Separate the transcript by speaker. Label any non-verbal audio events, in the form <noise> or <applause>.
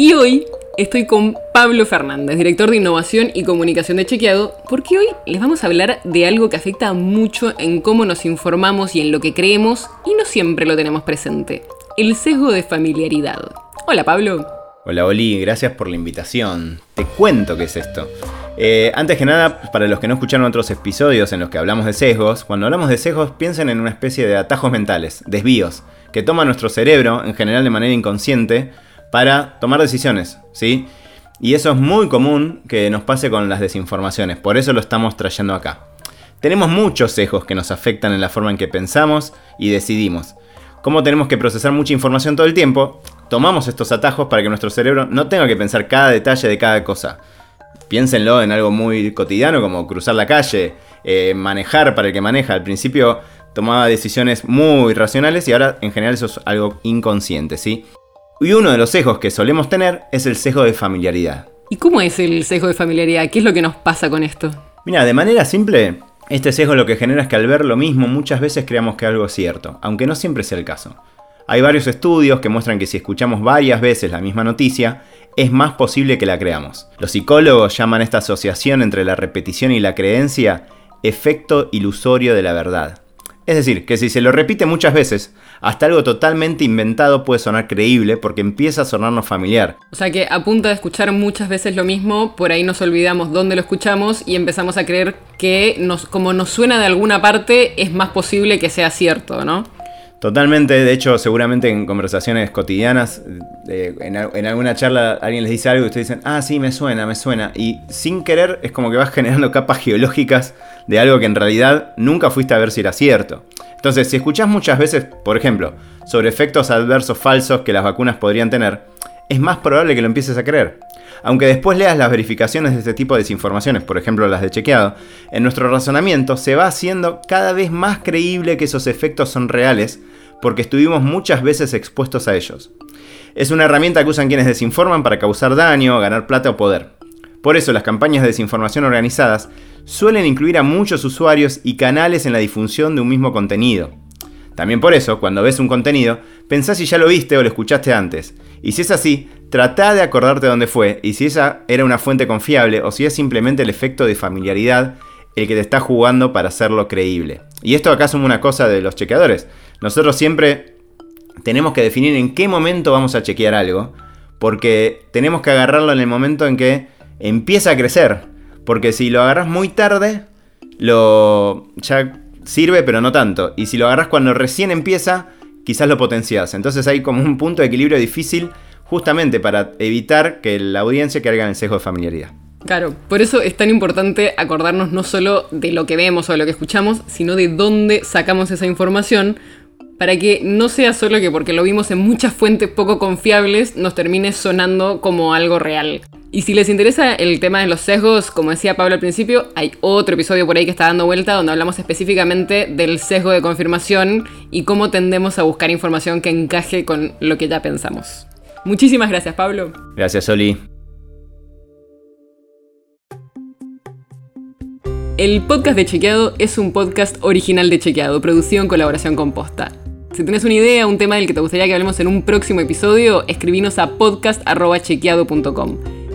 Speaker 1: Y hoy estoy con Pablo Fernández, director de Innovación y Comunicación de Chequeado, porque hoy les vamos a hablar de algo que afecta mucho en cómo nos informamos y en lo que creemos y no siempre lo tenemos presente, el sesgo de familiaridad. Hola Pablo.
Speaker 2: Hola Oli, gracias por la invitación. Te cuento qué es esto. Eh, antes que nada, para los que no escucharon otros episodios en los que hablamos de sesgos, cuando hablamos de sesgos piensen en una especie de atajos mentales, desvíos, que toma nuestro cerebro, en general de manera inconsciente, para tomar decisiones, ¿sí? Y eso es muy común que nos pase con las desinformaciones, por eso lo estamos trayendo acá. Tenemos muchos sesgos que nos afectan en la forma en que pensamos y decidimos. Como tenemos que procesar mucha información todo el tiempo, tomamos estos atajos para que nuestro cerebro no tenga que pensar cada detalle de cada cosa. Piénsenlo en algo muy cotidiano como cruzar la calle, eh, manejar para el que maneja. Al principio tomaba decisiones muy racionales y ahora en general eso es algo inconsciente, ¿sí? Y uno de los sesgos que solemos tener es el sesgo de familiaridad.
Speaker 1: ¿Y cómo es el sesgo de familiaridad? ¿Qué es lo que nos pasa con esto?
Speaker 2: Mira, de manera simple, este sesgo lo que genera es que al ver lo mismo muchas veces creamos que algo es cierto, aunque no siempre sea el caso. Hay varios estudios que muestran que si escuchamos varias veces la misma noticia, es más posible que la creamos. Los psicólogos llaman esta asociación entre la repetición y la creencia efecto ilusorio de la verdad. Es decir, que si se lo repite muchas veces, hasta algo totalmente inventado puede sonar creíble porque empieza a sonarnos familiar.
Speaker 1: O sea que a punto de escuchar muchas veces lo mismo, por ahí nos olvidamos dónde lo escuchamos y empezamos a creer que nos, como nos suena de alguna parte, es más posible que sea cierto, ¿no?
Speaker 2: Totalmente, de hecho, seguramente en conversaciones cotidianas, en, alguna charla alguien les dice algo y ustedes dicen, ah, sí, me suena, me suena. Y sin querer es como que vas <laughs> generando capas geológicas de algo que en realidad nunca fuiste a ver si era cierto. Entonces, si escuchás muchas veces, por ejemplo, sobre efectos adversos falsos que las vacunas podrían tener, es más probable que lo empieces a creer. Aunque después leas las verificaciones de este tipo de desinformaciones, por ejemplo las de chequeado, en nuestro razonamiento se va haciendo cada vez más creíble que esos efectos son reales porque estuvimos muchas veces expuestos a ellos. Es una herramienta que usan quienes desinforman para causar daño, ganar plata o poder. Por eso las campañas de desinformación organizadas suelen incluir a muchos usuarios y canales en la difusión de un mismo contenido. También por eso, cuando ves un contenido, pensá si ya lo viste o lo escuchaste antes. Y si es así, trata de acordarte dónde fue y si esa era una fuente confiable o si es simplemente el efecto de familiaridad el que te está jugando para hacerlo creíble. Y esto acá es una cosa de los chequeadores. Nosotros siempre tenemos que definir en qué momento vamos a chequear algo, porque tenemos que agarrarlo en el momento en que empieza a crecer. Porque si lo agarras muy tarde, lo ya sirve, pero no tanto. Y si lo agarras cuando recién empieza, quizás lo potencias. Entonces hay como un punto de equilibrio difícil justamente para evitar que la audiencia caiga en el sesgo de familiaridad.
Speaker 1: Claro, por eso es tan importante acordarnos no solo de lo que vemos o de lo que escuchamos, sino de dónde sacamos esa información, para que no sea solo que porque lo vimos en muchas fuentes poco confiables nos termine sonando como algo real. Y si les interesa el tema de los sesgos, como decía Pablo al principio, hay otro episodio por ahí que está dando vuelta donde hablamos específicamente del sesgo de confirmación y cómo tendemos a buscar información que encaje con lo que ya pensamos. Muchísimas gracias, Pablo.
Speaker 2: Gracias, Oli.
Speaker 1: El podcast de Chequeado es un podcast original de Chequeado, producido en colaboración con Posta. Si tienes una idea, un tema del que te gustaría que hablemos en un próximo episodio, escribinos a podcast.chequeado.com.